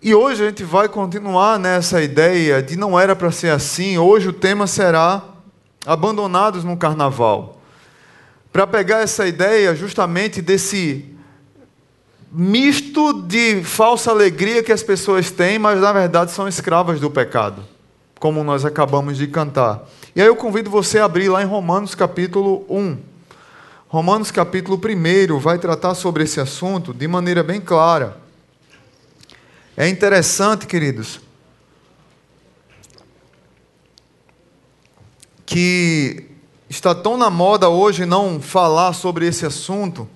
E hoje a gente vai continuar nessa ideia de não era para ser assim. Hoje o tema será abandonados no carnaval. Para pegar essa ideia justamente desse misto de falsa alegria que as pessoas têm, mas na verdade são escravas do pecado, como nós acabamos de cantar. E aí eu convido você a abrir lá em Romanos capítulo 1. Romanos capítulo 1 vai tratar sobre esse assunto de maneira bem clara. É interessante, queridos, que está tão na moda hoje não falar sobre esse assunto.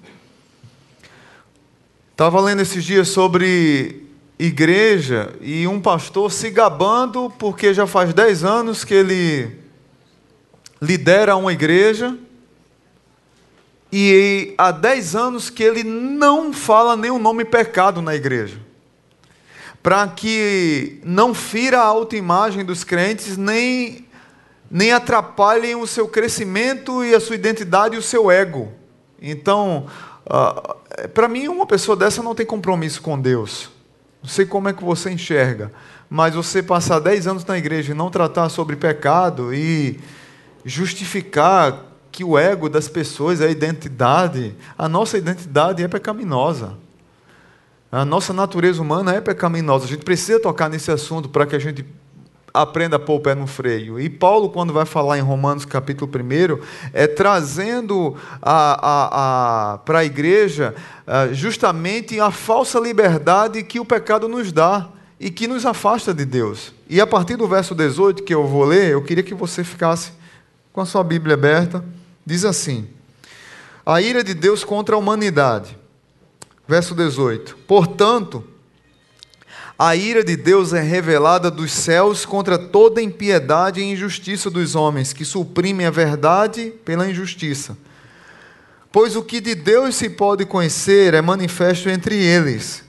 Estava lendo esses dias sobre igreja e um pastor se gabando porque já faz 10 anos que ele lidera uma igreja e há 10 anos que ele não fala o nome pecado na igreja. Para que não fira a autoimagem dos crentes, nem, nem atrapalhem o seu crescimento e a sua identidade e o seu ego. Então, uh, para mim, uma pessoa dessa não tem compromisso com Deus. Não sei como é que você enxerga, mas você passar 10 anos na igreja e não tratar sobre pecado e justificar que o ego das pessoas, a identidade, a nossa identidade é pecaminosa. A nossa natureza humana é pecaminosa. A gente precisa tocar nesse assunto para que a gente aprenda a pôr o pé no freio. E Paulo, quando vai falar em Romanos capítulo 1, é trazendo a, a, a, para a igreja justamente a falsa liberdade que o pecado nos dá e que nos afasta de Deus. E a partir do verso 18 que eu vou ler, eu queria que você ficasse com a sua Bíblia aberta, diz assim: A ira de Deus contra a humanidade. Verso 18: Portanto, a ira de Deus é revelada dos céus contra toda impiedade e injustiça dos homens, que suprimem a verdade pela injustiça. Pois o que de Deus se pode conhecer é manifesto entre eles,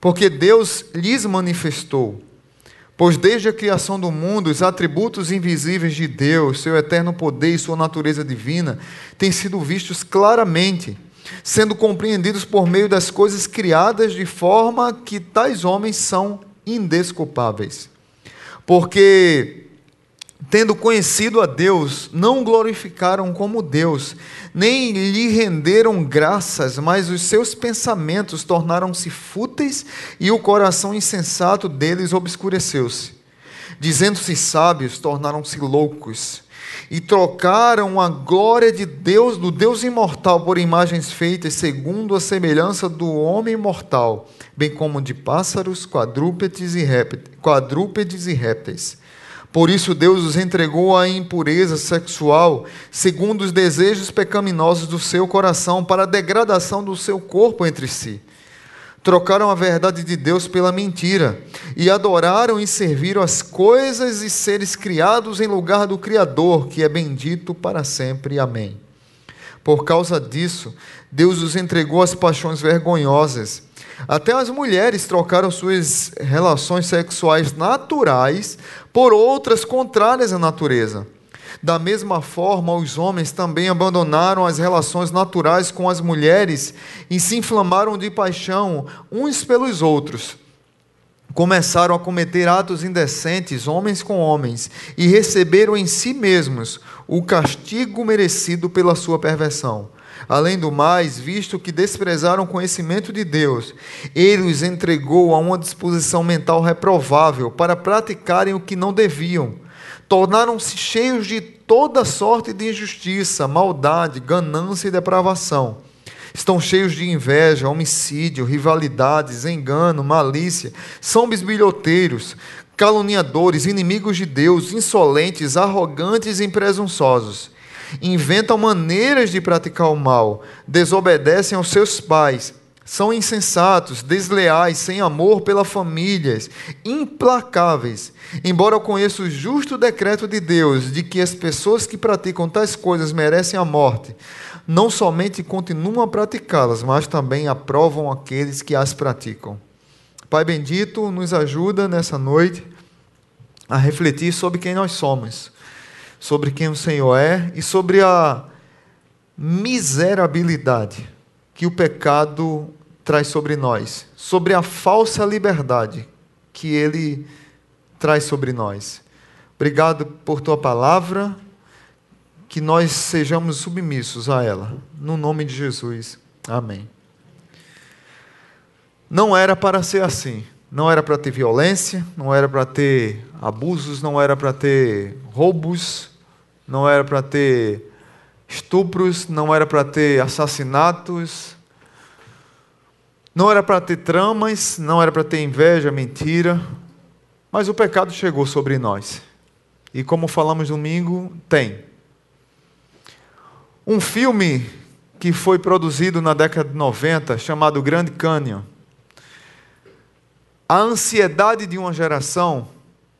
porque Deus lhes manifestou. Pois desde a criação do mundo, os atributos invisíveis de Deus, seu eterno poder e sua natureza divina, têm sido vistos claramente, sendo compreendidos por meio das coisas criadas, de forma que tais homens são indesculpáveis. Porque tendo conhecido a Deus, não glorificaram como Deus, nem lhe renderam graças, mas os seus pensamentos tornaram-se fúteis e o coração insensato deles obscureceu-se. Dizendo-se sábios, tornaram-se loucos e trocaram a glória de Deus, do Deus imortal, por imagens feitas segundo a semelhança do homem mortal, bem como de pássaros, quadrúpedes e répteis. Quadrúpedes e répteis. Por isso Deus os entregou à impureza sexual, segundo os desejos pecaminosos do seu coração, para a degradação do seu corpo entre si. Trocaram a verdade de Deus pela mentira e adoraram e serviram as coisas e seres criados em lugar do Criador, que é bendito para sempre. Amém. Por causa disso, Deus os entregou às paixões vergonhosas até as mulheres trocaram suas relações sexuais naturais por outras contrárias à natureza. Da mesma forma, os homens também abandonaram as relações naturais com as mulheres e se inflamaram de paixão uns pelos outros. Começaram a cometer atos indecentes, homens com homens, e receberam em si mesmos o castigo merecido pela sua perversão. Além do mais, visto que desprezaram o conhecimento de Deus, ele os entregou a uma disposição mental reprovável para praticarem o que não deviam. Tornaram-se cheios de toda sorte de injustiça, maldade, ganância e depravação. Estão cheios de inveja, homicídio, rivalidades, engano, malícia. São bisbilhoteiros, caluniadores, inimigos de Deus, insolentes, arrogantes e presunçosos inventam maneiras de praticar o mal, desobedecem aos seus pais, são insensatos, desleais, sem amor pela família, implacáveis. Embora eu conheça o justo decreto de Deus de que as pessoas que praticam tais coisas merecem a morte, não somente continuam a praticá-las, mas também aprovam aqueles que as praticam. Pai bendito, nos ajuda nessa noite a refletir sobre quem nós somos sobre quem o Senhor é e sobre a miserabilidade que o pecado traz sobre nós, sobre a falsa liberdade que Ele traz sobre nós. Obrigado por tua palavra, que nós sejamos submissos a ela. No nome de Jesus. Amém. Não era para ser assim. Não era para ter violência, não era para ter abusos, não era para ter roubos, não era para ter estupros, não era para ter assassinatos, não era para ter tramas, não era para ter inveja, mentira, mas o pecado chegou sobre nós. E como falamos domingo, tem. Um filme que foi produzido na década de 90, chamado Grande Canyon, a ansiedade de uma geração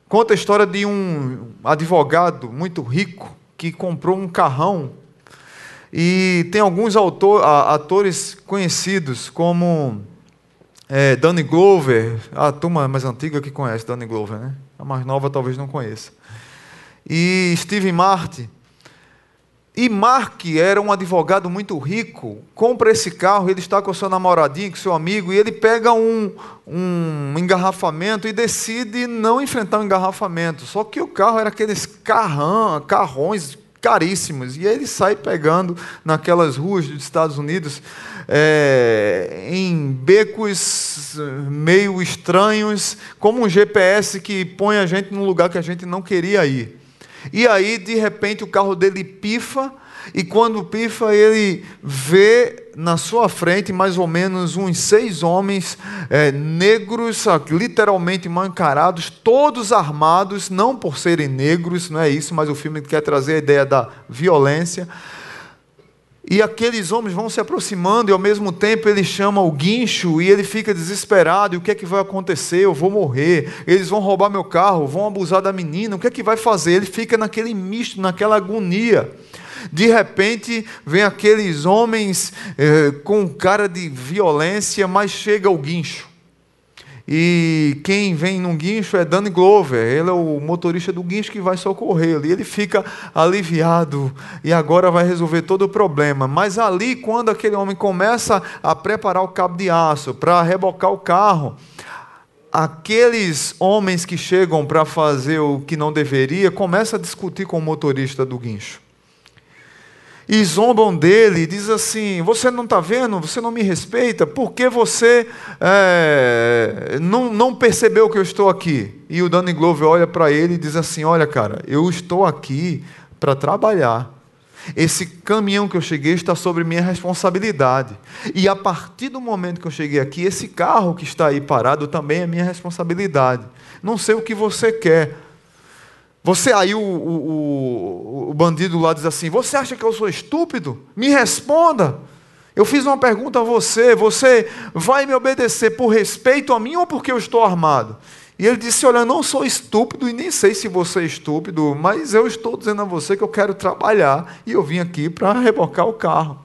conta a história de um advogado muito rico que comprou um carrão e tem alguns autor, atores conhecidos como é, Danny Glover, a turma mais antiga que conhece Danny Glover, né? A mais nova talvez não conheça. E Steve Martin. E Mark era um advogado muito rico, compra esse carro, ele está com seu namoradinho, com seu amigo, e ele pega um, um engarrafamento e decide não enfrentar o um engarrafamento. Só que o carro era aqueles carrão, carrões caríssimos, e ele sai pegando naquelas ruas dos Estados Unidos, é, em becos meio estranhos, como um GPS que põe a gente num lugar que a gente não queria ir. E aí, de repente, o carro dele pifa, e quando pifa, ele vê na sua frente mais ou menos uns seis homens é, negros, literalmente mancarados, todos armados, não por serem negros, não é isso, mas o filme quer trazer a ideia da violência e aqueles homens vão se aproximando e ao mesmo tempo ele chama o guincho e ele fica desesperado. E o que é que vai acontecer? Eu vou morrer. Eles vão roubar meu carro, vão abusar da menina. O que é que vai fazer? Ele fica naquele misto, naquela agonia. De repente vem aqueles homens eh, com cara de violência, mas chega o guincho. E quem vem num guincho é Danny Glover, ele é o motorista do guincho que vai socorrê-lo. E ele fica aliviado e agora vai resolver todo o problema. Mas ali, quando aquele homem começa a preparar o cabo de aço para rebocar o carro, aqueles homens que chegam para fazer o que não deveria começam a discutir com o motorista do guincho e zombam dele, e diz assim: Você não está vendo? Você não me respeita? Por que você é, não, não percebeu que eu estou aqui? E o Danny Glover olha para ele e diz assim: Olha, cara, eu estou aqui para trabalhar. Esse caminhão que eu cheguei está sobre minha responsabilidade. E a partir do momento que eu cheguei aqui, esse carro que está aí parado também é minha responsabilidade. Não sei o que você quer, você aí, o, o, o, bandido lá diz assim: Você acha que eu sou estúpido? Me responda. Eu fiz uma pergunta a você: Você vai me obedecer por respeito a mim ou porque eu estou armado? E ele disse: Olha, eu não sou estúpido e nem sei se você é estúpido, mas eu estou dizendo a você que eu quero trabalhar e eu vim aqui para rebocar o carro.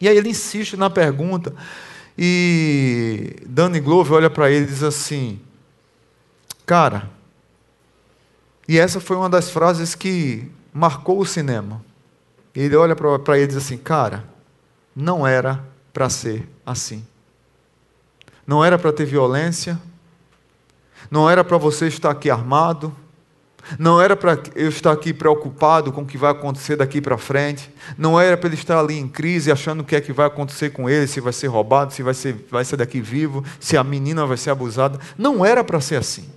E aí ele insiste na pergunta e Danny Glover olha para ele e diz assim: Cara, e essa foi uma das frases que marcou o cinema. Ele olha para ele e diz assim: Cara, não era para ser assim. Não era para ter violência. Não era para você estar aqui armado. Não era para eu estar aqui preocupado com o que vai acontecer daqui para frente. Não era para ele estar ali em crise, achando o que é que vai acontecer com ele, se vai ser roubado, se vai ser, vai ser daqui vivo, se a menina vai ser abusada. Não era para ser assim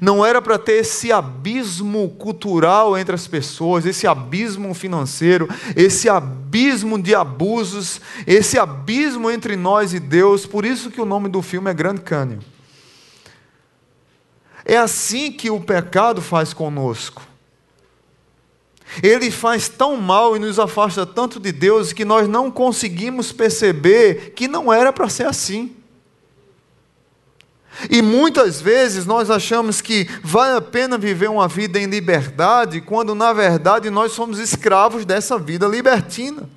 não era para ter esse abismo cultural entre as pessoas, esse abismo financeiro, esse abismo de abusos, esse abismo entre nós e Deus. Por isso que o nome do filme é Grande Cânio. É assim que o pecado faz conosco. Ele faz tão mal e nos afasta tanto de Deus que nós não conseguimos perceber que não era para ser assim. E muitas vezes nós achamos que vale a pena viver uma vida em liberdade, quando na verdade nós somos escravos dessa vida libertina.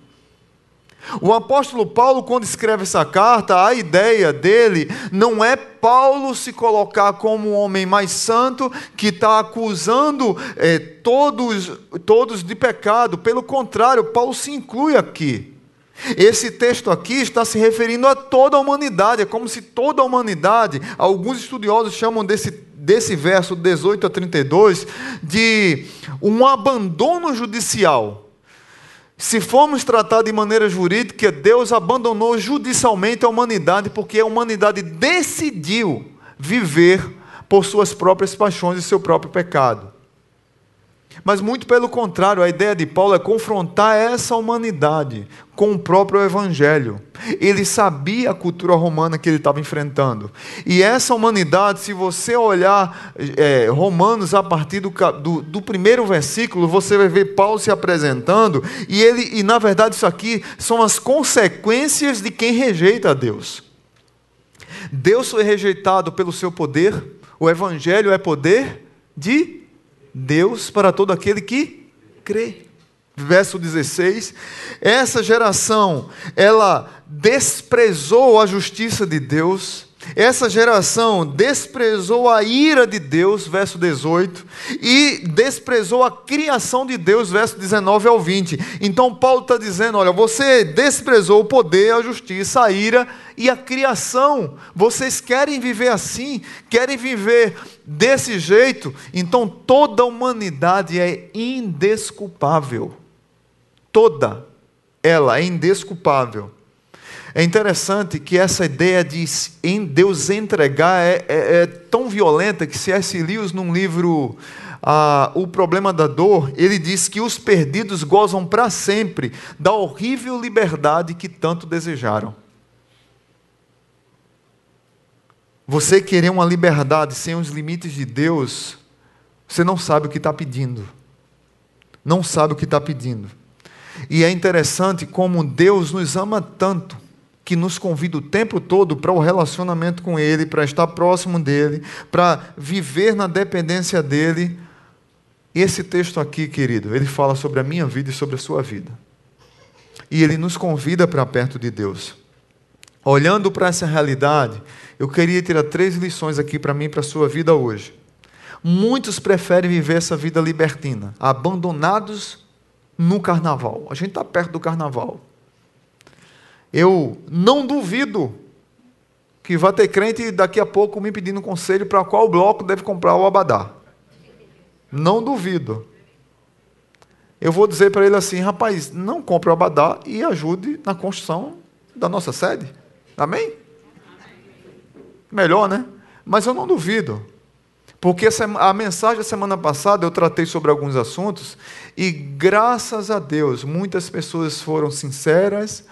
O apóstolo Paulo, quando escreve essa carta, a ideia dele não é Paulo se colocar como um homem mais santo que está acusando é, todos, todos de pecado. Pelo contrário, Paulo se inclui aqui. Esse texto aqui está se referindo a toda a humanidade, é como se toda a humanidade, alguns estudiosos chamam desse, desse verso 18 a 32 de um abandono judicial. Se formos tratar de maneira jurídica, Deus abandonou judicialmente a humanidade porque a humanidade decidiu viver por suas próprias paixões e seu próprio pecado. Mas muito pelo contrário, a ideia de Paulo é confrontar essa humanidade com o próprio Evangelho. Ele sabia a cultura romana que ele estava enfrentando. E essa humanidade, se você olhar é, Romanos a partir do, do, do, primeiro versículo, você vai ver Paulo se apresentando, e ele, e na verdade, isso aqui são as consequências de quem rejeita a Deus. Deus foi rejeitado pelo seu poder, o Evangelho é poder de Deus para todo aquele que crê. Verso 16: Essa geração, ela desprezou a justiça de Deus essa geração desprezou a ira de Deus, verso 18, e desprezou a criação de Deus, verso 19 ao 20. Então Paulo está dizendo: olha, você desprezou o poder, a justiça, a ira e a criação. Vocês querem viver assim? Querem viver desse jeito? Então toda a humanidade é indesculpável. Toda ela é indesculpável. É interessante que essa ideia de em Deus entregar é, é, é tão violenta que C.S. Lewis, num livro ah, O Problema da Dor, ele diz que os perdidos gozam para sempre da horrível liberdade que tanto desejaram. Você querer uma liberdade sem os limites de Deus, você não sabe o que está pedindo. Não sabe o que está pedindo. E é interessante como Deus nos ama tanto que nos convida o tempo todo para o relacionamento com Ele, para estar próximo dEle, para viver na dependência dEle. E esse texto aqui, querido, ele fala sobre a minha vida e sobre a sua vida. E ele nos convida para perto de Deus. Olhando para essa realidade, eu queria tirar três lições aqui para mim e para a sua vida hoje. Muitos preferem viver essa vida libertina, abandonados no carnaval. A gente está perto do carnaval. Eu não duvido que vai ter crente daqui a pouco me pedindo conselho para qual bloco deve comprar o abadá. Não duvido. Eu vou dizer para ele assim, rapaz, não compre o abadá e ajude na construção da nossa sede. Amém? Melhor, né? Mas eu não duvido. Porque a mensagem da semana passada eu tratei sobre alguns assuntos e graças a Deus muitas pessoas foram sinceras,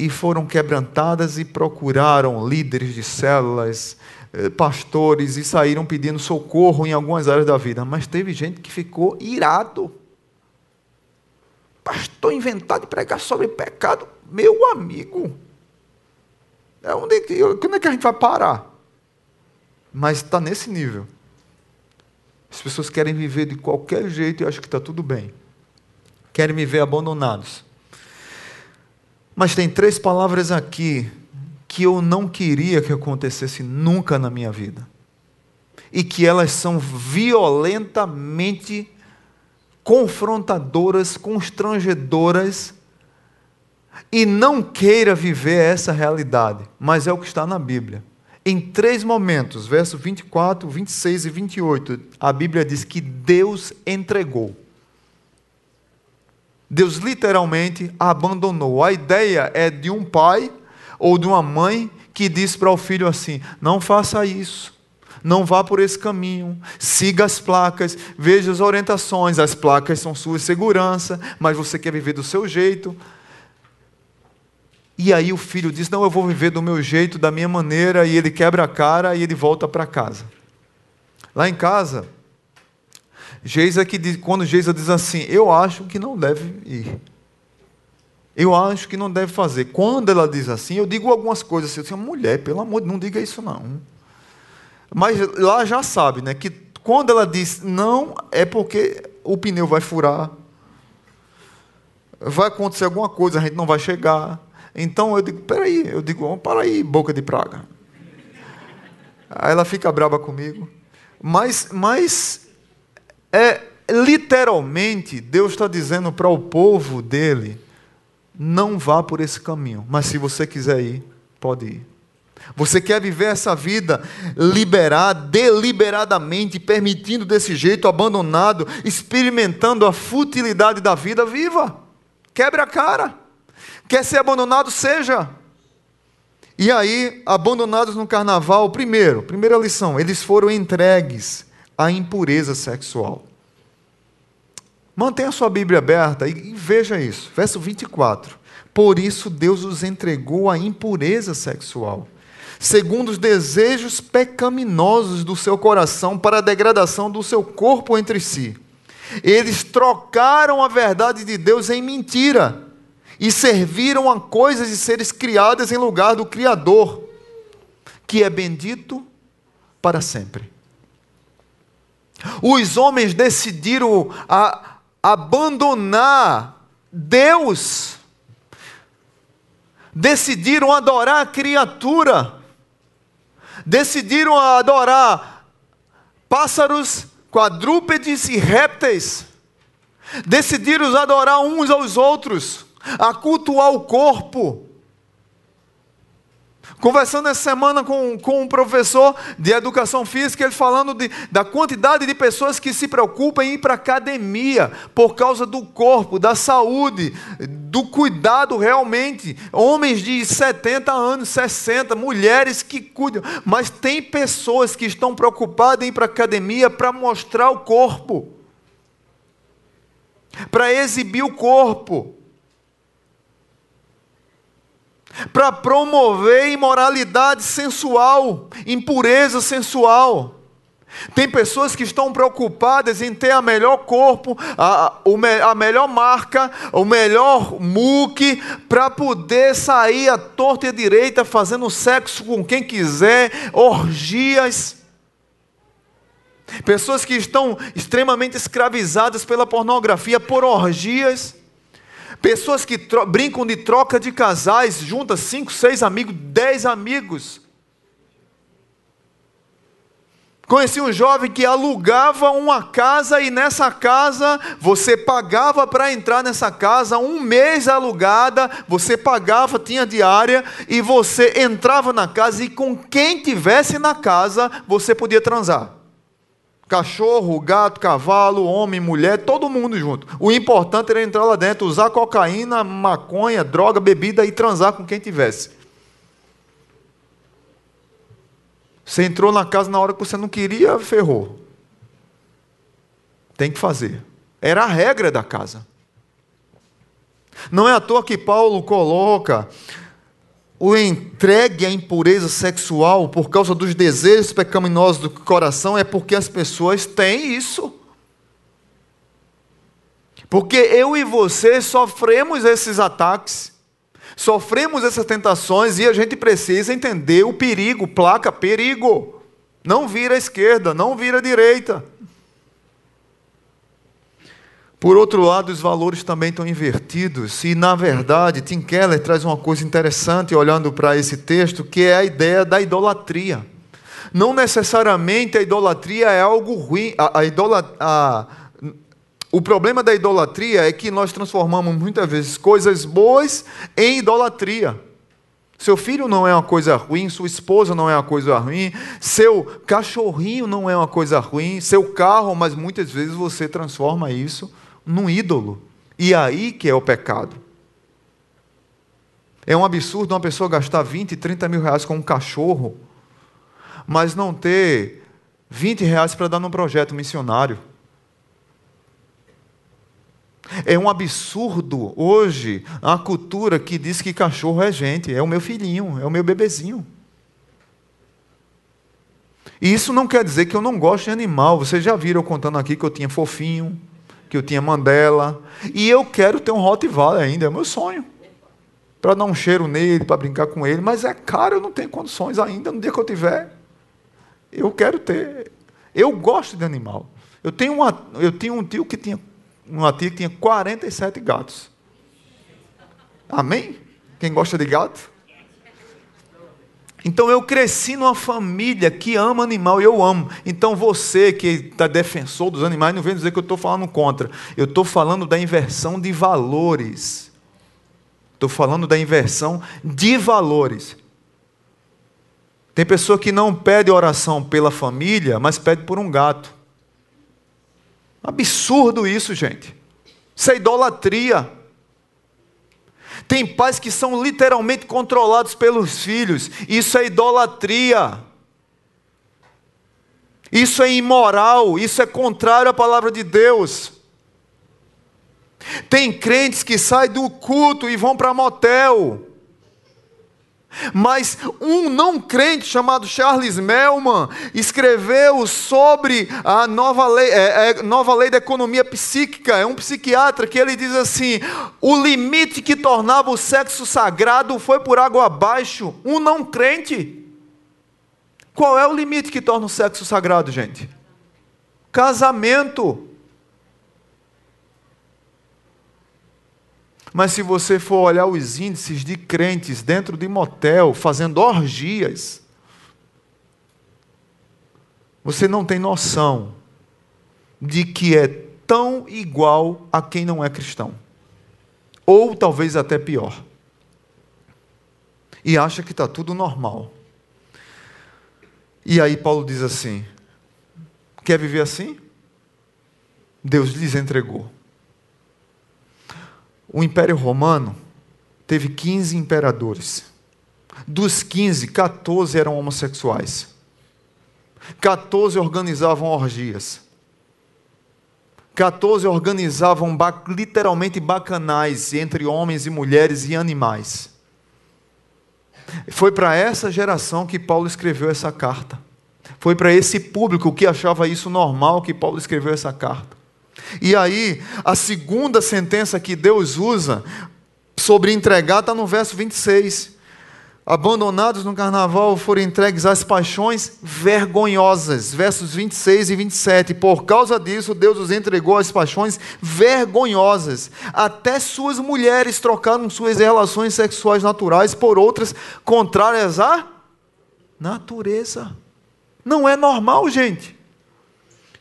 e foram quebrantadas e procuraram líderes de células, eh, pastores e saíram pedindo socorro em algumas áreas da vida. Mas teve gente que ficou irado. Pastor inventado de pregar sobre pecado, meu amigo. É onde, quando é que a gente vai parar? Mas está nesse nível. As pessoas querem viver de qualquer jeito e acham que está tudo bem. Querem me ver abandonados. Mas tem três palavras aqui que eu não queria que acontecesse nunca na minha vida. E que elas são violentamente confrontadoras, constrangedoras. E não queira viver essa realidade, mas é o que está na Bíblia. Em três momentos, versos 24, 26 e 28, a Bíblia diz que Deus entregou. Deus literalmente abandonou. A ideia é de um pai ou de uma mãe que diz para o filho assim: não faça isso. Não vá por esse caminho, siga as placas, veja as orientações. As placas são sua segurança, mas você quer viver do seu jeito. E aí o filho diz: Não, eu vou viver do meu jeito, da minha maneira, e ele quebra a cara e ele volta para casa. Lá em casa, Geisa que diz, quando Geisa diz assim, eu acho que não deve ir. Eu acho que não deve fazer. Quando ela diz assim, eu digo algumas coisas assim, eu digo, mulher, pelo amor de Deus, não diga isso não. Mas lá já sabe, né, que quando ela diz não, é porque o pneu vai furar, vai acontecer alguma coisa, a gente não vai chegar. Então eu digo, peraí, eu digo, para aí, boca de praga. Aí ela fica brava comigo. Mas, mas é literalmente Deus está dizendo para o povo dele: não vá por esse caminho. Mas se você quiser ir, pode ir. Você quer viver essa vida liberada, deliberadamente, permitindo desse jeito, abandonado, experimentando a futilidade da vida, viva. Quebre a cara. Quer ser abandonado, seja. E aí, abandonados no carnaval, primeiro, primeira lição, eles foram entregues à impureza sexual. Mantenha sua Bíblia aberta e, veja isso. Verso 24. Por isso Deus os entregou à impureza sexual, segundo os desejos pecaminosos do seu coração, para a degradação do seu corpo entre si. Eles trocaram a verdade de Deus em mentira e serviram a coisas e seres criadas em lugar do Criador, que é bendito para sempre. Os homens decidiram a, abandonar Deus, decidiram adorar a criatura, decidiram adorar pássaros, quadrúpedes e répteis, decidiram adorar uns aos outros, a cultuar o corpo, Conversando essa semana com, com um professor de educação física, ele falando de, da quantidade de pessoas que se preocupam em ir para academia por causa do corpo, da saúde, do cuidado realmente. Homens de 70 anos, 60, mulheres que cuidam. Mas tem pessoas que estão preocupadas em ir para a academia para mostrar o corpo, para exibir o corpo para promover imoralidade sensual, impureza sensual. Tem pessoas que estão preocupadas em ter a melhor corpo, a, a melhor marca, o melhor muque, para poder sair à torta e à direita fazendo sexo com quem quiser, orgias. Pessoas que estão extremamente escravizadas pela pornografia, por orgias. Pessoas que brincam de troca de casais, juntas cinco, seis amigos, dez amigos. Conheci um jovem que alugava uma casa e nessa casa você pagava para entrar nessa casa, um mês alugada, você pagava, tinha diária e você entrava na casa e com quem tivesse na casa você podia transar. Cachorro, gato, cavalo, homem, mulher, todo mundo junto. O importante era entrar lá dentro, usar cocaína, maconha, droga, bebida e transar com quem tivesse. Você entrou na casa na hora que você não queria, ferrou. Tem que fazer. Era a regra da casa. Não é à toa que Paulo coloca o entregue à impureza sexual por causa dos desejos pecaminosos do coração é porque as pessoas têm isso. Porque eu e você sofremos esses ataques, sofremos essas tentações e a gente precisa entender o perigo, placa, perigo. Não vira à esquerda, não vira à direita. Por outro lado, os valores também estão invertidos, e na verdade, Tim Keller traz uma coisa interessante olhando para esse texto, que é a ideia da idolatria. Não necessariamente a idolatria é algo ruim, a, a, a o problema da idolatria é que nós transformamos muitas vezes coisas boas em idolatria. Seu filho não é uma coisa ruim, sua esposa não é uma coisa ruim, seu cachorrinho não é uma coisa ruim, seu carro, mas muitas vezes você transforma isso num ídolo. E aí que é o pecado. É um absurdo uma pessoa gastar 20, 30 mil reais com um cachorro, mas não ter 20 reais para dar num projeto missionário. É um absurdo hoje a cultura que diz que cachorro é gente, é o meu filhinho, é o meu bebezinho. E isso não quer dizer que eu não gosto de animal. Vocês já viram contando aqui que eu tinha fofinho, que eu tinha Mandela. E eu quero ter um Rottweiler ainda, é o meu sonho. Para dar um cheiro nele, para brincar com ele. Mas é caro, eu não tenho condições ainda. No dia que eu tiver, eu quero ter. Eu gosto de animal. Eu tenho, uma, eu tenho um tio que tinha uma tia que tinha 47 gatos. Amém? Quem gosta de gato? Então eu cresci numa família que ama animal e eu amo. Então você que está defensor dos animais, não vem dizer que eu estou falando contra. Eu estou falando da inversão de valores. Estou falando da inversão de valores. Tem pessoa que não pede oração pela família, mas pede por um gato. Absurdo isso, gente. Isso é idolatria. Tem pais que são literalmente controlados pelos filhos. Isso é idolatria. Isso é imoral. Isso é contrário à palavra de Deus. Tem crentes que saem do culto e vão para motel. Mas um não crente chamado Charles Melman escreveu sobre a nova lei, é, é, nova lei da economia psíquica. É um psiquiatra que ele diz assim: o limite que tornava o sexo sagrado foi por água abaixo. Um não crente. Qual é o limite que torna o sexo sagrado, gente? Casamento. Mas se você for olhar os índices de crentes dentro de motel, fazendo orgias, você não tem noção de que é tão igual a quem não é cristão. Ou talvez até pior. E acha que está tudo normal. E aí Paulo diz assim: quer viver assim? Deus lhes entregou. O Império Romano teve 15 imperadores. Dos 15, 14 eram homossexuais. 14 organizavam orgias. 14 organizavam literalmente bacanais entre homens e mulheres e animais. Foi para essa geração que Paulo escreveu essa carta. Foi para esse público que achava isso normal que Paulo escreveu essa carta. E aí, a segunda sentença que Deus usa sobre entregar está no verso 26. Abandonados no carnaval foram entregues às paixões vergonhosas. Versos 26 e 27. Por causa disso, Deus os entregou às paixões vergonhosas. Até suas mulheres trocaram suas relações sexuais naturais por outras contrárias à natureza. Não é normal, gente.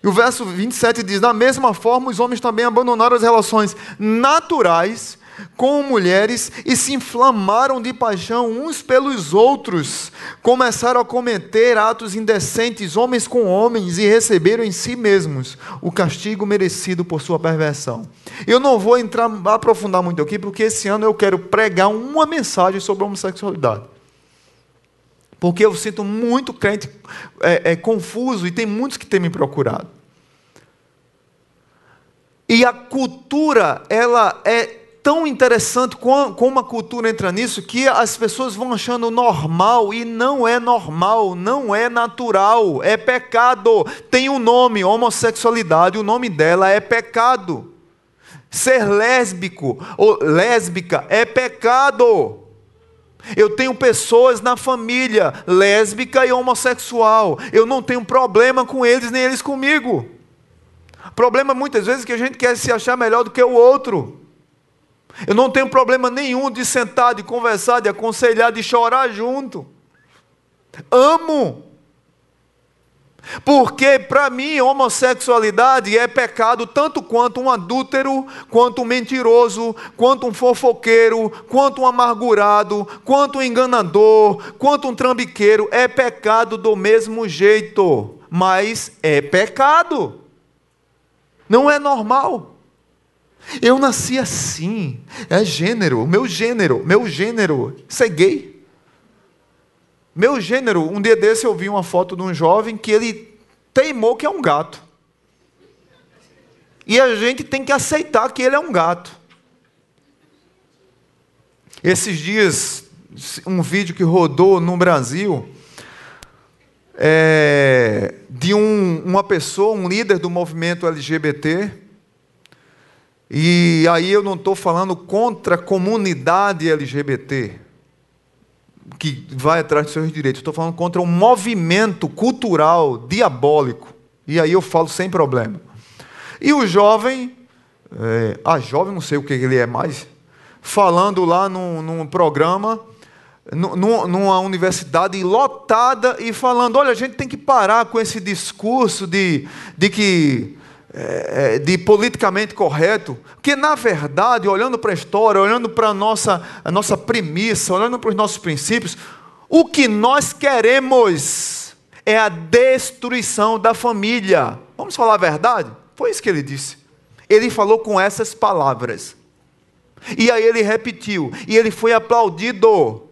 E o verso 27 diz: Da mesma forma, os homens também abandonaram as relações naturais com mulheres e se inflamaram de paixão uns pelos outros, começaram a cometer atos indecentes, homens com homens, e receberam em si mesmos o castigo merecido por sua perversão. Eu não vou entrar, aprofundar muito aqui, porque esse ano eu quero pregar uma mensagem sobre homossexualidade. Porque eu sinto muito crente é, é, confuso e tem muitos que têm me procurado. E a cultura, ela é tão interessante como a cultura entra nisso que as pessoas vão achando normal e não é normal, não é natural, é pecado. Tem um nome, homossexualidade, o nome dela é pecado. Ser lésbico ou lésbica é pecado. Eu tenho pessoas na família lésbica e homossexual. Eu não tenho problema com eles, nem eles comigo. Problema muitas vezes é que a gente quer se achar melhor do que o outro. Eu não tenho problema nenhum de sentar, de conversar, de aconselhar, de chorar junto. Amo. Porque para mim homossexualidade é pecado tanto quanto um adúltero, quanto um mentiroso, quanto um fofoqueiro, quanto um amargurado, quanto um enganador, quanto um trambiqueiro, é pecado do mesmo jeito, mas é pecado. Não é normal. Eu nasci assim, é gênero, meu gênero, meu gênero, isso é gay. Meu gênero, um dia desse eu vi uma foto de um jovem que ele teimou que é um gato. E a gente tem que aceitar que ele é um gato. Esses dias, um vídeo que rodou no Brasil, é, de um, uma pessoa, um líder do movimento LGBT, e aí eu não estou falando contra a comunidade LGBT, que vai atrás dos seus direitos. Estou falando contra um movimento cultural diabólico. E aí eu falo sem problema. E o jovem, é, a jovem, não sei o que ele é mais, falando lá num, num programa, num, numa universidade lotada e falando: olha, a gente tem que parar com esse discurso de, de que é, de politicamente correto, porque na verdade, olhando para a história, olhando para a nossa, a nossa premissa, olhando para os nossos princípios, o que nós queremos é a destruição da família. Vamos falar a verdade? Foi isso que ele disse. Ele falou com essas palavras. E aí ele repetiu, e ele foi aplaudido.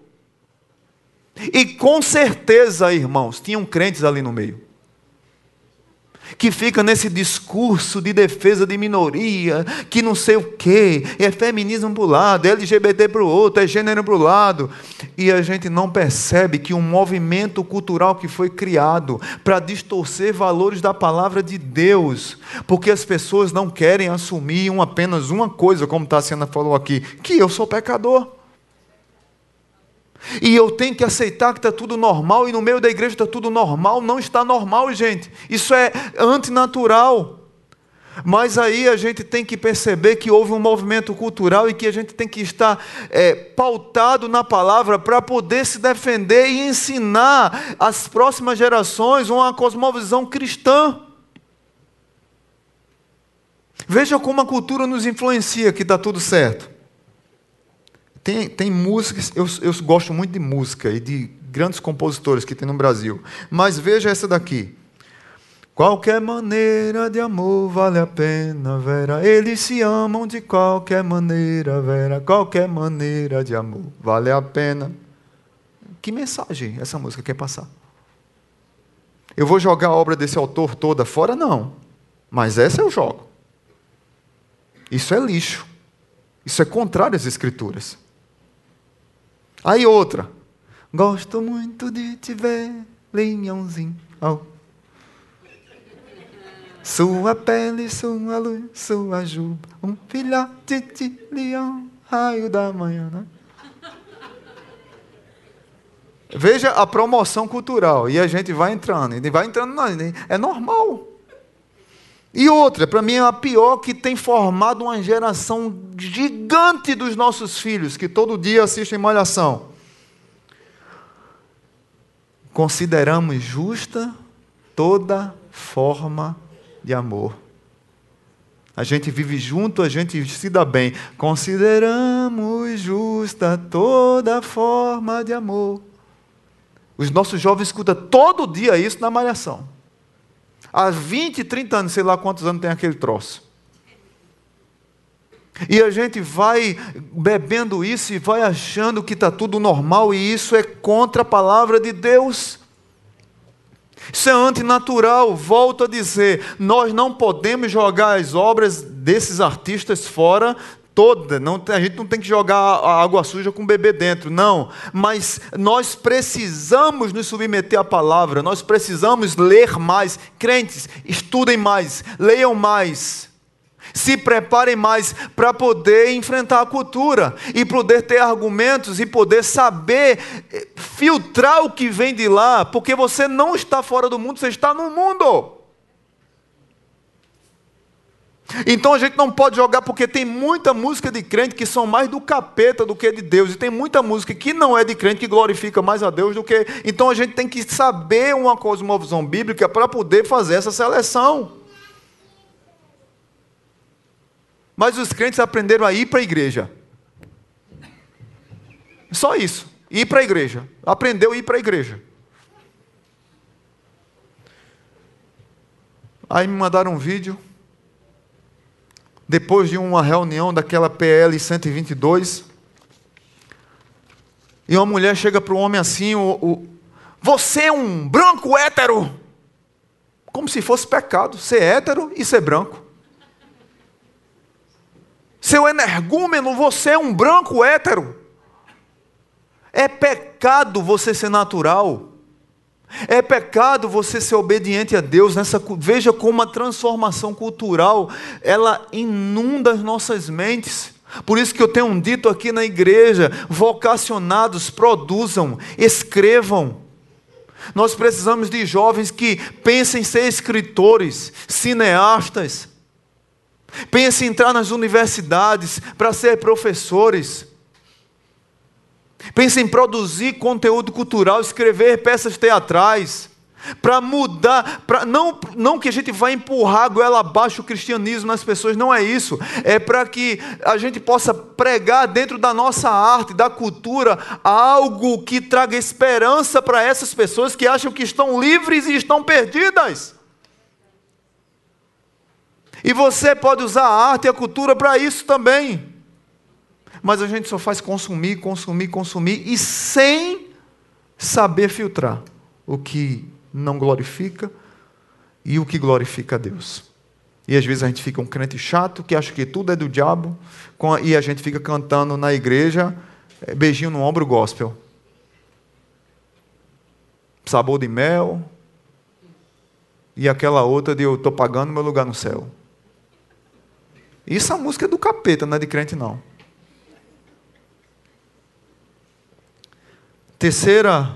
E com certeza, irmãos, tinham crentes ali no meio que fica nesse discurso de defesa de minoria, que não sei o quê, é feminismo para o lado, é LGBT para o outro, é gênero para o lado, e a gente não percebe que um movimento cultural que foi criado para distorcer valores da palavra de Deus, porque as pessoas não querem assumir um, apenas uma coisa, como Tassiana falou aqui, que eu sou pecador. E eu tenho que aceitar que está tudo normal, e no meio da igreja está tudo normal. Não está normal, gente. Isso é antinatural. Mas aí a gente tem que perceber que houve um movimento cultural e que a gente tem que estar é, pautado na palavra para poder se defender e ensinar às próximas gerações uma cosmovisão cristã. Veja como a cultura nos influencia que está tudo certo. Tem, tem músicas, eu, eu gosto muito de música e de grandes compositores que tem no Brasil. Mas veja essa daqui. Qualquer maneira de amor vale a pena, Vera. Eles se amam de qualquer maneira, Vera. Qualquer maneira de amor vale a pena. Que mensagem essa música quer passar? Eu vou jogar a obra desse autor toda fora? Não. Mas essa eu jogo. Isso é lixo. Isso é contrário às Escrituras. Aí outra. Gosto muito de te ver, leãozinho. Oh. Sua pele, sua luz, sua juba, um filhote de leão, raio da manhã. Né? Veja a promoção cultural. E a gente vai entrando, e vai entrando, é normal. E outra, para mim é a pior, que tem formado uma geração gigante dos nossos filhos, que todo dia assistem Malhação. Consideramos justa toda forma de amor. A gente vive junto, a gente se dá bem. Consideramos justa toda forma de amor. Os nossos jovens escutam todo dia isso na malhação. Há 20, 30 anos, sei lá quantos anos tem aquele troço. E a gente vai bebendo isso e vai achando que está tudo normal, e isso é contra a palavra de Deus. Isso é antinatural. Volto a dizer: nós não podemos jogar as obras desses artistas fora toda. Não, a gente não tem que jogar a água suja com o bebê dentro, não. Mas nós precisamos nos submeter à palavra, nós precisamos ler mais. Crentes, estudem mais, leiam mais. Se preparem mais para poder enfrentar a cultura e poder ter argumentos e poder saber eh, filtrar o que vem de lá, porque você não está fora do mundo, você está no mundo. Então a gente não pode jogar porque tem muita música de crente que são mais do capeta do que de Deus, e tem muita música que não é de crente que glorifica mais a Deus do que. Então a gente tem que saber uma cosmovisão bíblica para poder fazer essa seleção. Mas os crentes aprenderam a ir para a igreja. Só isso, ir para a igreja. Aprendeu a ir para a igreja. Aí me mandaram um vídeo depois de uma reunião daquela PL 122, e uma mulher chega para o homem assim: o, o, Você é um branco hétero. Como se fosse pecado ser hétero e ser branco. Seu energúmeno, você é um branco hétero. É pecado você ser natural. É pecado você ser obediente a Deus nessa veja como a transformação cultural ela inunda as nossas mentes. Por isso que eu tenho dito aqui na igreja: vocacionados produzam, escrevam. Nós precisamos de jovens que pensem em ser escritores, cineastas. Pensem em entrar nas universidades para ser professores. Pensa em produzir conteúdo cultural, escrever peças teatrais. para mudar, para não, não que a gente vai empurrar a goela abaixo o cristianismo nas pessoas, não é isso. É para que a gente possa pregar dentro da nossa arte, da cultura, algo que traga esperança para essas pessoas que acham que estão livres e estão perdidas. E você pode usar a arte e a cultura para isso também. Mas a gente só faz consumir, consumir, consumir e sem saber filtrar o que não glorifica e o que glorifica a Deus. E às vezes a gente fica um crente chato que acha que tudo é do diabo e a gente fica cantando na igreja eh, beijinho no ombro gospel. Sabor de mel e aquela outra de eu estou pagando meu lugar no céu. Isso a música é do capeta, não é de crente não. Terceira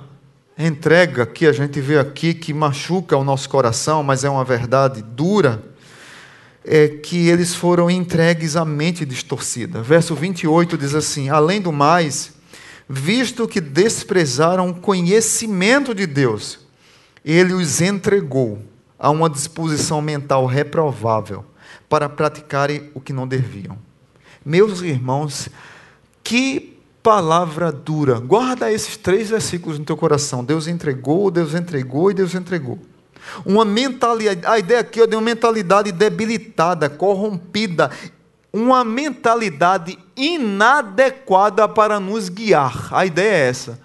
entrega que a gente vê aqui, que machuca o nosso coração, mas é uma verdade dura, é que eles foram entregues à mente distorcida. Verso 28 diz assim: Além do mais, visto que desprezaram o conhecimento de Deus, ele os entregou a uma disposição mental reprovável para praticarem o que não deviam. Meus irmãos, que palavra dura. Guarda esses três versículos no teu coração. Deus entregou, Deus entregou e Deus entregou. Uma mentalidade, a ideia aqui é de uma mentalidade debilitada, corrompida, uma mentalidade inadequada para nos guiar. A ideia é essa.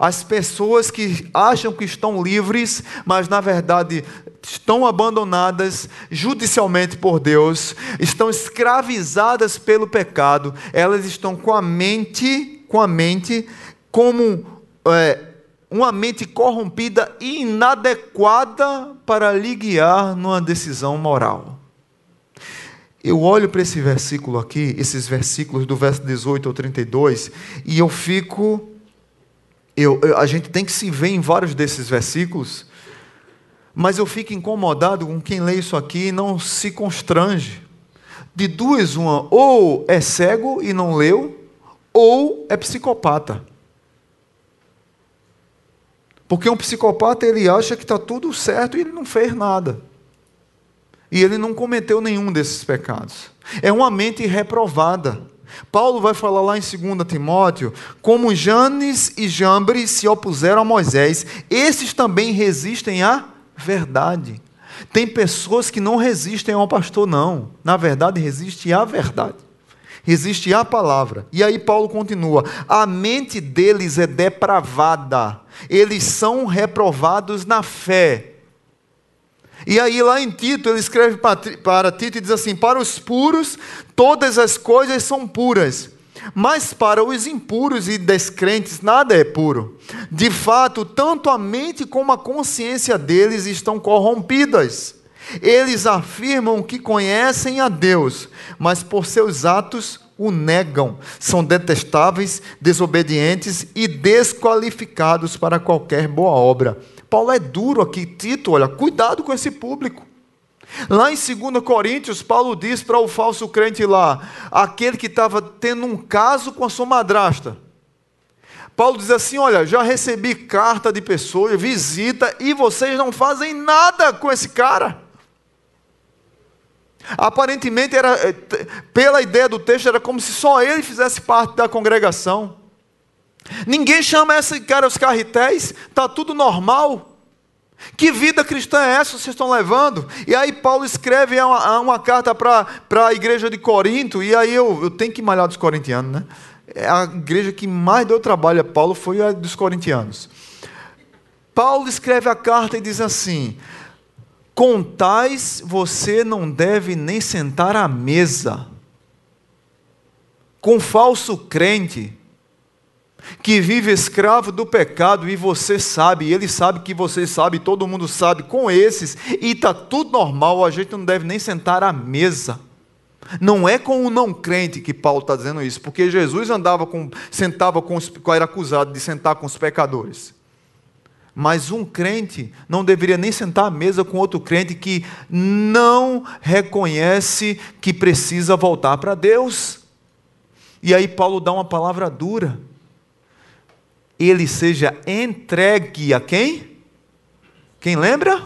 As pessoas que acham que estão livres, mas na verdade estão abandonadas judicialmente por Deus, estão escravizadas pelo pecado, elas estão com a mente com a mente como é, uma mente corrompida e inadequada para lhe guiar numa decisão moral. Eu olho para esse versículo aqui, esses versículos do verso 18 ao 32, e eu fico. Eu, eu, a gente tem que se ver em vários desses versículos, mas eu fico incomodado com quem lê isso aqui e não se constrange. De duas, uma, ou é cego e não leu, ou é psicopata. Porque um psicopata ele acha que está tudo certo e ele não fez nada. E ele não cometeu nenhum desses pecados. É uma mente reprovada. Paulo vai falar lá em 2 Timóteo: como Janes e Jambres se opuseram a Moisés, esses também resistem à verdade. Tem pessoas que não resistem ao pastor, não. Na verdade, resistem à verdade existe a palavra. E aí Paulo continua: a mente deles é depravada, eles são reprovados na fé. E aí, lá em Tito, ele escreve para Tito e diz assim: Para os puros, todas as coisas são puras, mas para os impuros e descrentes, nada é puro. De fato, tanto a mente como a consciência deles estão corrompidas. Eles afirmam que conhecem a Deus, mas por seus atos o negam. São detestáveis, desobedientes e desqualificados para qualquer boa obra. Paulo é duro aqui, Tito, olha, cuidado com esse público. Lá em 2 Coríntios, Paulo diz para o falso crente lá, aquele que estava tendo um caso com a sua madrasta. Paulo diz assim: Olha, já recebi carta de pessoa, visita, e vocês não fazem nada com esse cara. Aparentemente, era, eh, pela ideia do texto, era como se só ele fizesse parte da congregação. Ninguém chama esse cara os carretéis, está tudo normal. Que vida cristã é essa que vocês estão levando? E aí Paulo escreve uma, uma carta para a igreja de Corinto, e aí eu, eu tenho que malhar dos corintianos, né? É a igreja que mais deu trabalho a Paulo foi a dos corintianos. Paulo escreve a carta e diz assim: com tais você não deve nem sentar à mesa. Com falso crente, que vive escravo do pecado e você sabe, ele sabe que você sabe, todo mundo sabe, com esses, e está tudo normal, a gente não deve nem sentar à mesa. Não é com o não crente que Paulo está dizendo isso, porque Jesus andava com, sentava com era acusado de sentar com os pecadores. Mas um crente não deveria nem sentar à mesa com outro crente que não reconhece que precisa voltar para Deus. E aí Paulo dá uma palavra dura. Ele seja entregue a quem? Quem lembra?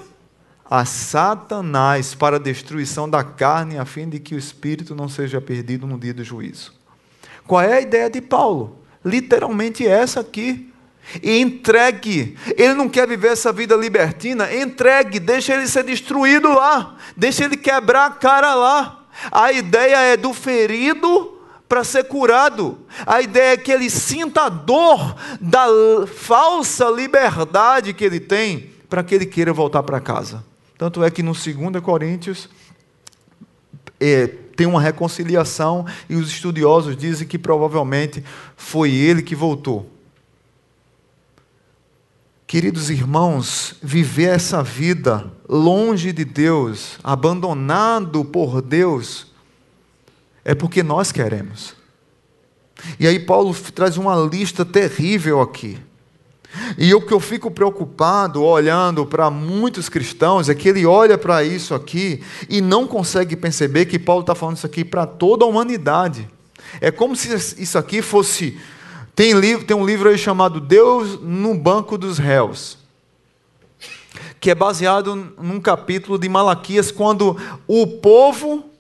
A Satanás para a destruição da carne, a fim de que o espírito não seja perdido no dia do juízo. Qual é a ideia de Paulo? Literalmente essa aqui. E entregue. Ele não quer viver essa vida libertina. Entregue, deixa ele ser destruído lá. Deixa ele quebrar a cara lá. A ideia é do ferido para ser curado. A ideia é que ele sinta a dor da falsa liberdade que ele tem para que ele queira voltar para casa. Tanto é que no 2 Coríntios é, tem uma reconciliação e os estudiosos dizem que provavelmente foi ele que voltou. Queridos irmãos, viver essa vida longe de Deus, abandonado por Deus, é porque nós queremos. E aí Paulo traz uma lista terrível aqui. E o que eu fico preocupado olhando para muitos cristãos é que ele olha para isso aqui e não consegue perceber que Paulo está falando isso aqui para toda a humanidade. É como se isso aqui fosse. Tem, livro, tem um livro aí chamado Deus no Banco dos Réus, que é baseado num capítulo de Malaquias, quando o povo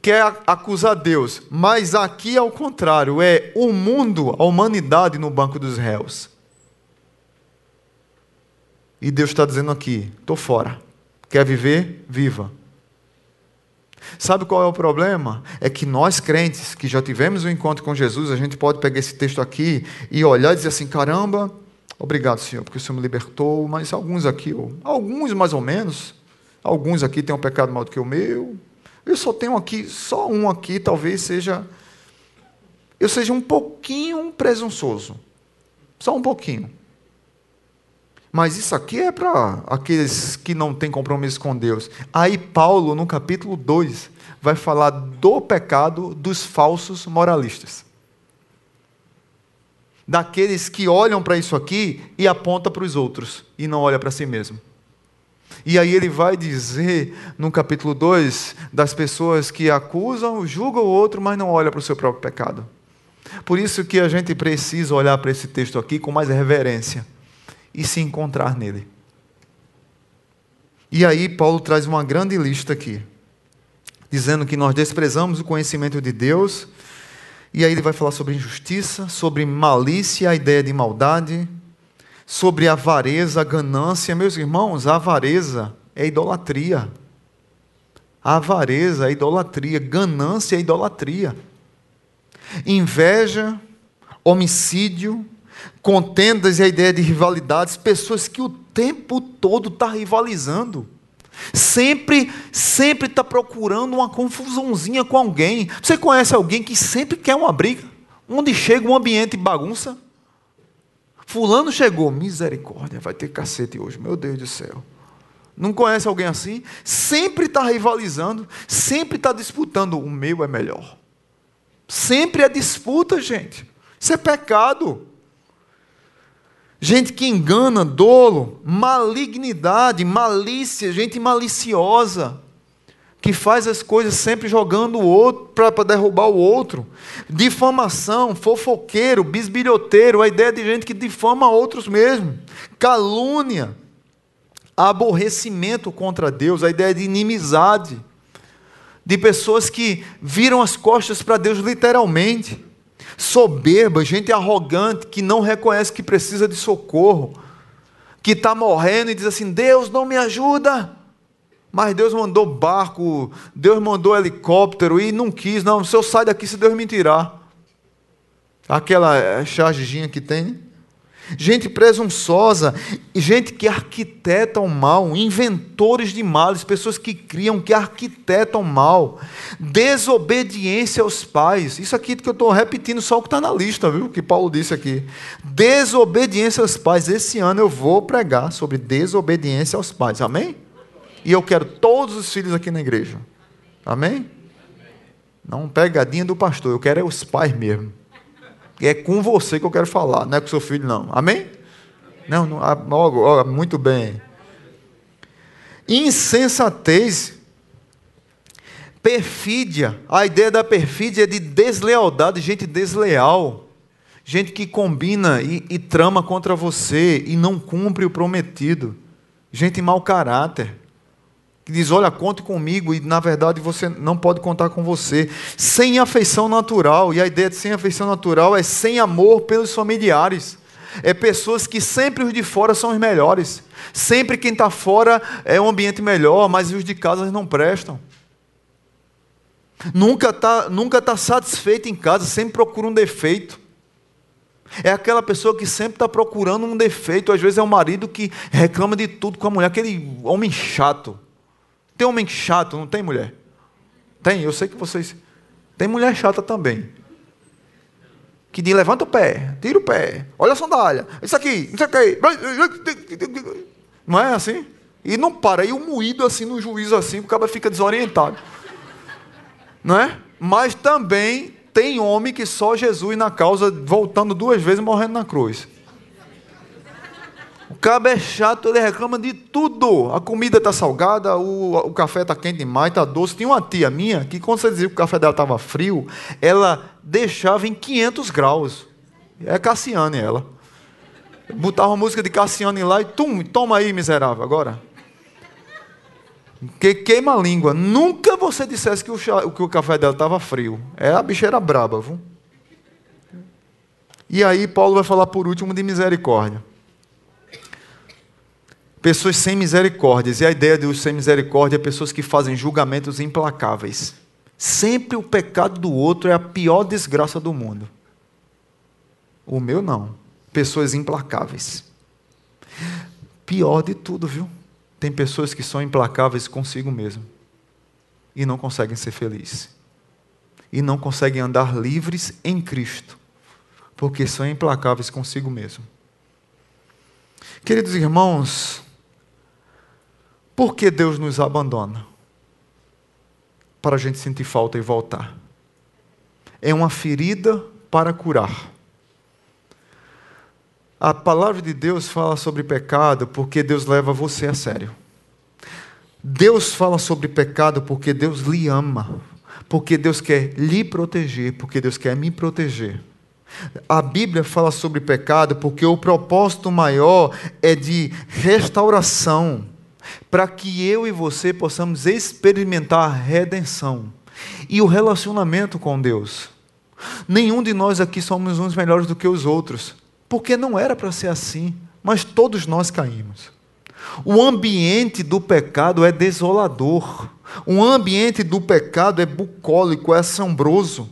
quer acusar Deus, mas aqui é o contrário, é o mundo, a humanidade no banco dos réus. E Deus está dizendo aqui: estou fora. Quer viver? Viva. Sabe qual é o problema? É que nós crentes que já tivemos um encontro com Jesus, a gente pode pegar esse texto aqui e olhar e dizer assim: caramba, obrigado, Senhor, porque o Senhor me libertou, mas alguns aqui, alguns mais ou menos, alguns aqui têm um pecado maior do que o meu. Eu só tenho aqui, só um aqui, talvez seja. Eu seja um pouquinho presunçoso. Só um pouquinho. Mas isso aqui é para aqueles que não têm compromisso com Deus. Aí, Paulo, no capítulo 2, vai falar do pecado dos falsos moralistas. Daqueles que olham para isso aqui e apontam para os outros e não olham para si mesmo. E aí ele vai dizer no capítulo 2 das pessoas que acusam, julgam o outro, mas não olham para o seu próprio pecado. Por isso que a gente precisa olhar para esse texto aqui com mais reverência e se encontrar nele. E aí, Paulo traz uma grande lista aqui, dizendo que nós desprezamos o conhecimento de Deus, e aí ele vai falar sobre injustiça, sobre malícia, a ideia de maldade, sobre avareza, ganância. Meus irmãos, a avareza é idolatria. A avareza é idolatria, ganância é idolatria. Inveja, homicídio, contendas e a ideia de rivalidades, pessoas que o tempo todo estão tá rivalizando. Sempre, sempre está procurando uma confusãozinha com alguém. Você conhece alguém que sempre quer uma briga? Onde chega um ambiente bagunça? Fulano chegou, misericórdia, vai ter cacete hoje, meu Deus do céu. Não conhece alguém assim? Sempre está rivalizando, sempre está disputando. O meu é melhor. Sempre é disputa, gente. Isso é pecado gente que engana, dolo, malignidade, malícia, gente maliciosa, que faz as coisas sempre jogando o outro para derrubar o outro, difamação, fofoqueiro, bisbilhoteiro, a ideia de gente que difama outros mesmo, calúnia, aborrecimento contra Deus, a ideia de inimizade, de pessoas que viram as costas para Deus literalmente soberba, gente arrogante que não reconhece que precisa de socorro, que está morrendo e diz assim: Deus não me ajuda. Mas Deus mandou barco, Deus mandou helicóptero e não quis, não. Se eu sair daqui, se Deus me tirar. Aquela eh, chargezinha que tem gente presunçosa, gente que arquiteta o mal, inventores de males, pessoas que criam, que arquitetam mal, desobediência aos pais. Isso aqui que eu estou repetindo só o que está na lista, viu? Que Paulo disse aqui. Desobediência aos pais. Esse ano eu vou pregar sobre desobediência aos pais. Amém? E eu quero todos os filhos aqui na igreja. Amém? Não pegadinha do pastor, eu quero é os pais mesmo. É com você que eu quero falar, não é com seu filho, não. Amém? Não, não ó, ó, muito bem. Insensatez, perfídia. A ideia da perfídia é de deslealdade, gente desleal. Gente que combina e, e trama contra você e não cumpre o prometido. gente mau caráter, que diz: Olha, conte comigo, e na verdade você não pode contar com você. Sem afeição natural, e a ideia de sem afeição natural é sem amor pelos familiares. É pessoas que sempre os de fora são os melhores. Sempre quem está fora é um ambiente melhor, mas os de casa não prestam. Nunca está nunca tá satisfeito em casa, sempre procura um defeito. É aquela pessoa que sempre está procurando um defeito. Às vezes é o marido que reclama de tudo com a mulher, aquele homem chato. Tem homem chato, não tem mulher? Tem, eu sei que vocês. Tem mulher chata também. Que diz: levanta o pé, tira o pé, olha a sandália, isso aqui, isso aqui. Não é assim? E não para, e o moído assim no juízo assim, o cara fica desorientado. Não é? Mas também tem homem que só Jesus na causa, voltando duas vezes morrendo na cruz. Cabo é chato, ele reclama de tudo. A comida está salgada, o, o café está quente demais, está doce. Tinha uma tia minha que, quando você dizia que o café dela estava frio, ela deixava em 500 graus. É Cassiane ela. Botava uma música de Cassiane lá e tum, toma aí, miserável, agora. Que queima a língua. Nunca você dissesse que o, chá, que o café dela estava frio. É a bicha era braba, viu? E aí Paulo vai falar por último de misericórdia. Pessoas sem misericórdias. E a ideia de sem misericórdia é pessoas que fazem julgamentos implacáveis. Sempre o pecado do outro é a pior desgraça do mundo. O meu não. Pessoas implacáveis. Pior de tudo, viu? Tem pessoas que são implacáveis consigo mesmo e não conseguem ser felizes. E não conseguem andar livres em Cristo, porque são implacáveis consigo mesmo. Queridos irmãos, por que Deus nos abandona? Para a gente sentir falta e voltar. É uma ferida para curar. A palavra de Deus fala sobre pecado porque Deus leva você a sério. Deus fala sobre pecado porque Deus lhe ama, porque Deus quer lhe proteger, porque Deus quer me proteger. A Bíblia fala sobre pecado porque o propósito maior é de restauração para que eu e você possamos experimentar a redenção e o relacionamento com Deus. Nenhum de nós aqui somos uns melhores do que os outros, porque não era para ser assim, mas todos nós caímos. O ambiente do pecado é desolador. O ambiente do pecado é bucólico, é assombroso.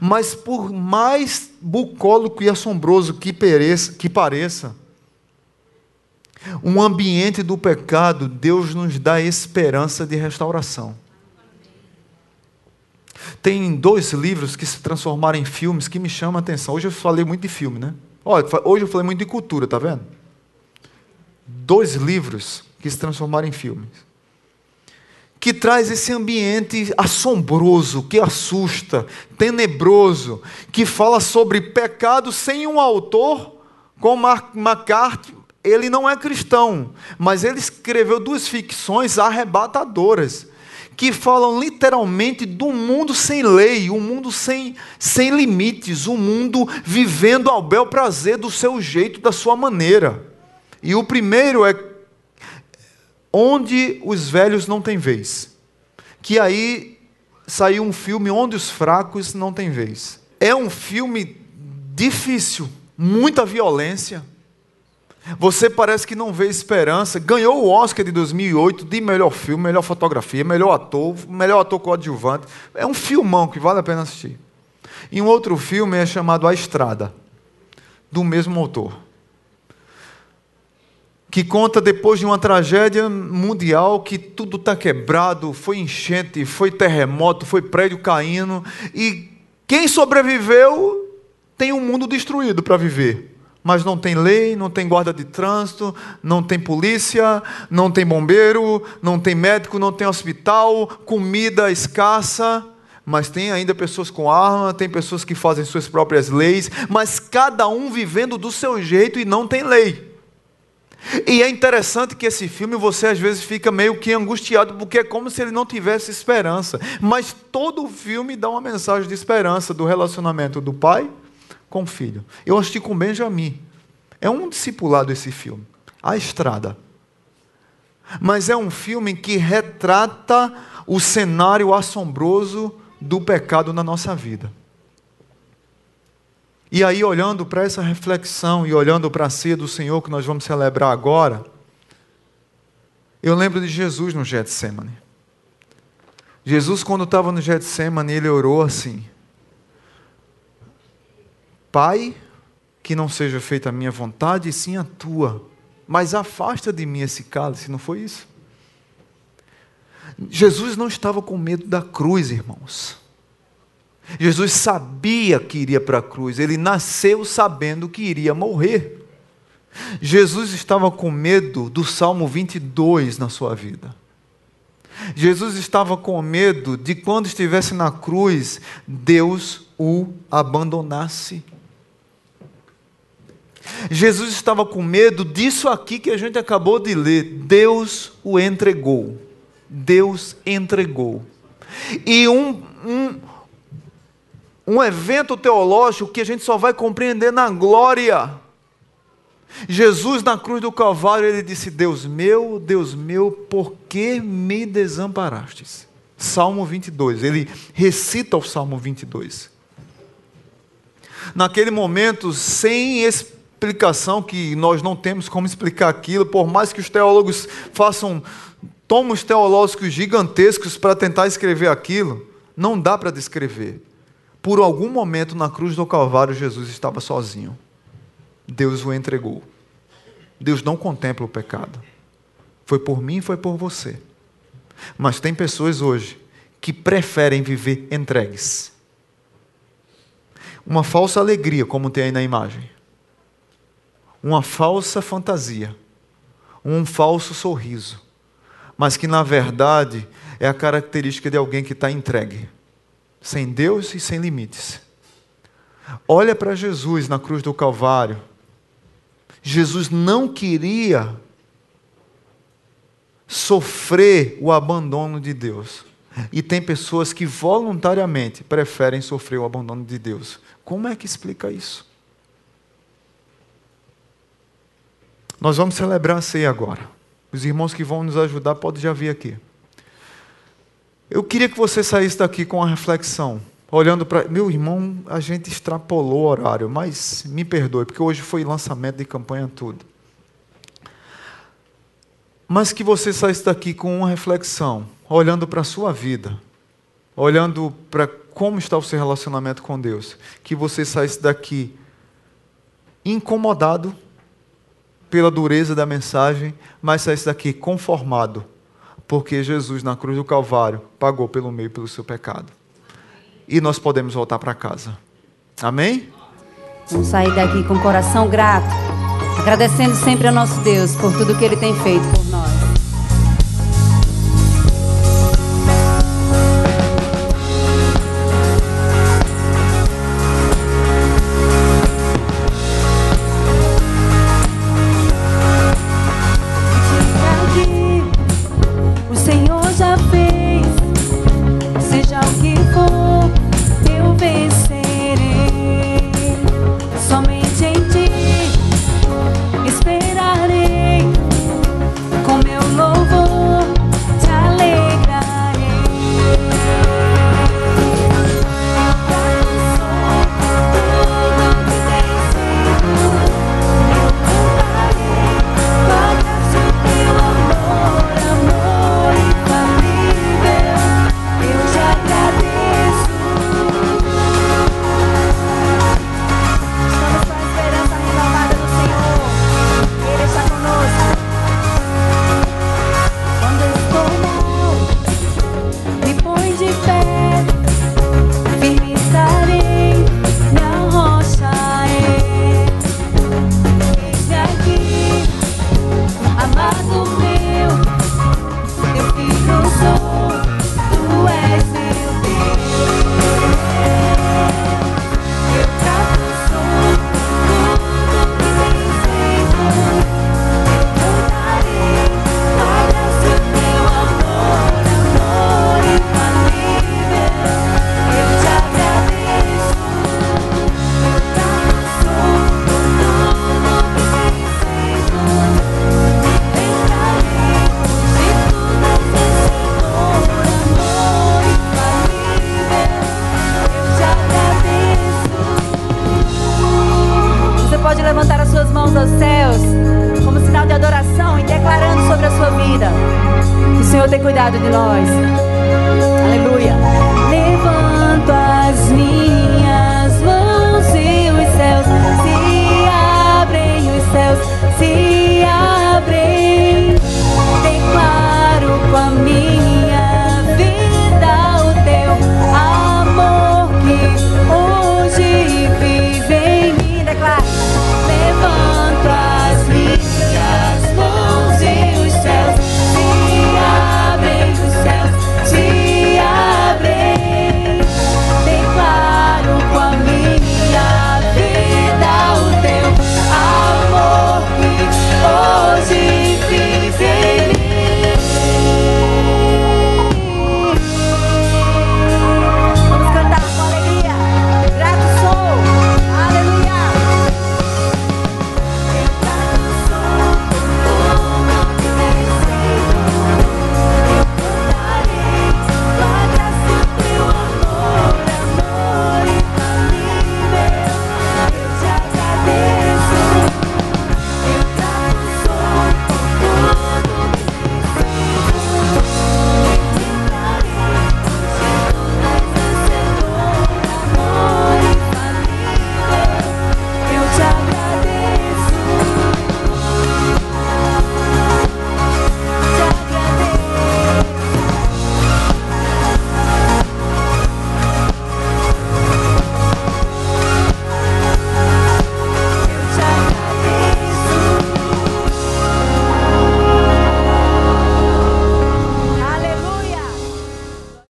Mas por mais bucólico e assombroso que, pareça, um ambiente do pecado, Deus nos dá esperança de restauração. Tem dois livros que se transformaram em filmes que me chamam a atenção. Hoje eu falei muito de filme, né? Olha, hoje eu falei muito de cultura, tá vendo? Dois livros que se transformaram em filmes. Que traz esse ambiente assombroso, que assusta, tenebroso, que fala sobre pecado sem um autor, como Mark McCarthy, ele não é cristão, mas ele escreveu duas ficções arrebatadoras que falam literalmente do mundo sem lei, um mundo sem, sem limites, um mundo vivendo ao bel prazer do seu jeito, da sua maneira. E o primeiro é Onde os velhos não têm vez. Que aí saiu um filme Onde os fracos não têm vez. É um filme difícil, muita violência você parece que não vê esperança. Ganhou o Oscar de 2008 de melhor filme, melhor fotografia, melhor ator, melhor ator coadjuvante. É um filmão que vale a pena assistir. E um outro filme é chamado A Estrada, do mesmo autor. Que conta depois de uma tragédia mundial que tudo está quebrado, foi enchente, foi terremoto, foi prédio caindo. E quem sobreviveu tem um mundo destruído para viver mas não tem lei, não tem guarda de trânsito, não tem polícia, não tem bombeiro, não tem médico, não tem hospital, comida escassa, mas tem ainda pessoas com arma, tem pessoas que fazem suas próprias leis, mas cada um vivendo do seu jeito e não tem lei. E é interessante que esse filme você às vezes fica meio que angustiado, porque é como se ele não tivesse esperança. Mas todo o filme dá uma mensagem de esperança do relacionamento do pai com o filho. Eu assisti com Benjamin. É um discipulado esse filme. A Estrada. mas é um filme que retrata o cenário assombroso do pecado na nossa vida. E aí, olhando para essa reflexão e olhando para a ceia do Senhor que nós vamos celebrar agora, eu lembro de Jesus no Getsemane. Jesus, quando estava no Getsemane, ele orou assim: Pai, que não seja feita a minha vontade, e sim a tua. Mas afasta de mim esse cálice, não foi isso? Jesus não estava com medo da cruz, irmãos. Jesus sabia que iria para a cruz, ele nasceu sabendo que iria morrer. Jesus estava com medo do Salmo 22 na sua vida. Jesus estava com medo de quando estivesse na cruz, Deus o abandonasse. Jesus estava com medo disso aqui que a gente acabou de ler. Deus o entregou. Deus entregou. E um, um, um evento teológico que a gente só vai compreender na glória. Jesus na cruz do Calvário, ele disse: Deus meu, Deus meu, por que me desamparastes? Salmo 22, ele recita o Salmo 22. Naquele momento, sem explicação, que nós não temos como explicar aquilo, por mais que os teólogos façam tomos teológicos gigantescos para tentar escrever aquilo, não dá para descrever. Por algum momento na cruz do Calvário, Jesus estava sozinho. Deus o entregou. Deus não contempla o pecado. Foi por mim e foi por você. Mas tem pessoas hoje que preferem viver entregues. Uma falsa alegria, como tem aí na imagem. Uma falsa fantasia. Um falso sorriso. Mas que, na verdade, é a característica de alguém que está entregue sem Deus e sem limites. Olha para Jesus na cruz do Calvário. Jesus não queria sofrer o abandono de Deus. E tem pessoas que voluntariamente preferem sofrer o abandono de Deus. Como é que explica isso? Nós vamos celebrar a ceia agora. Os irmãos que vão nos ajudar podem já vir aqui. Eu queria que você saísse daqui com uma reflexão, olhando para. Meu irmão, a gente extrapolou o horário, mas me perdoe, porque hoje foi lançamento de campanha tudo. Mas que você saísse daqui com uma reflexão, olhando para a sua vida, olhando para como está o seu relacionamento com Deus. Que você saísse daqui incomodado pela dureza da mensagem, mas saísse daqui conformado porque Jesus, na cruz do Calvário, pagou pelo meio pelo seu pecado. E nós podemos voltar para casa. Amém? Vamos sair daqui com o coração grato, agradecendo sempre a nosso Deus por tudo que Ele tem feito por nós.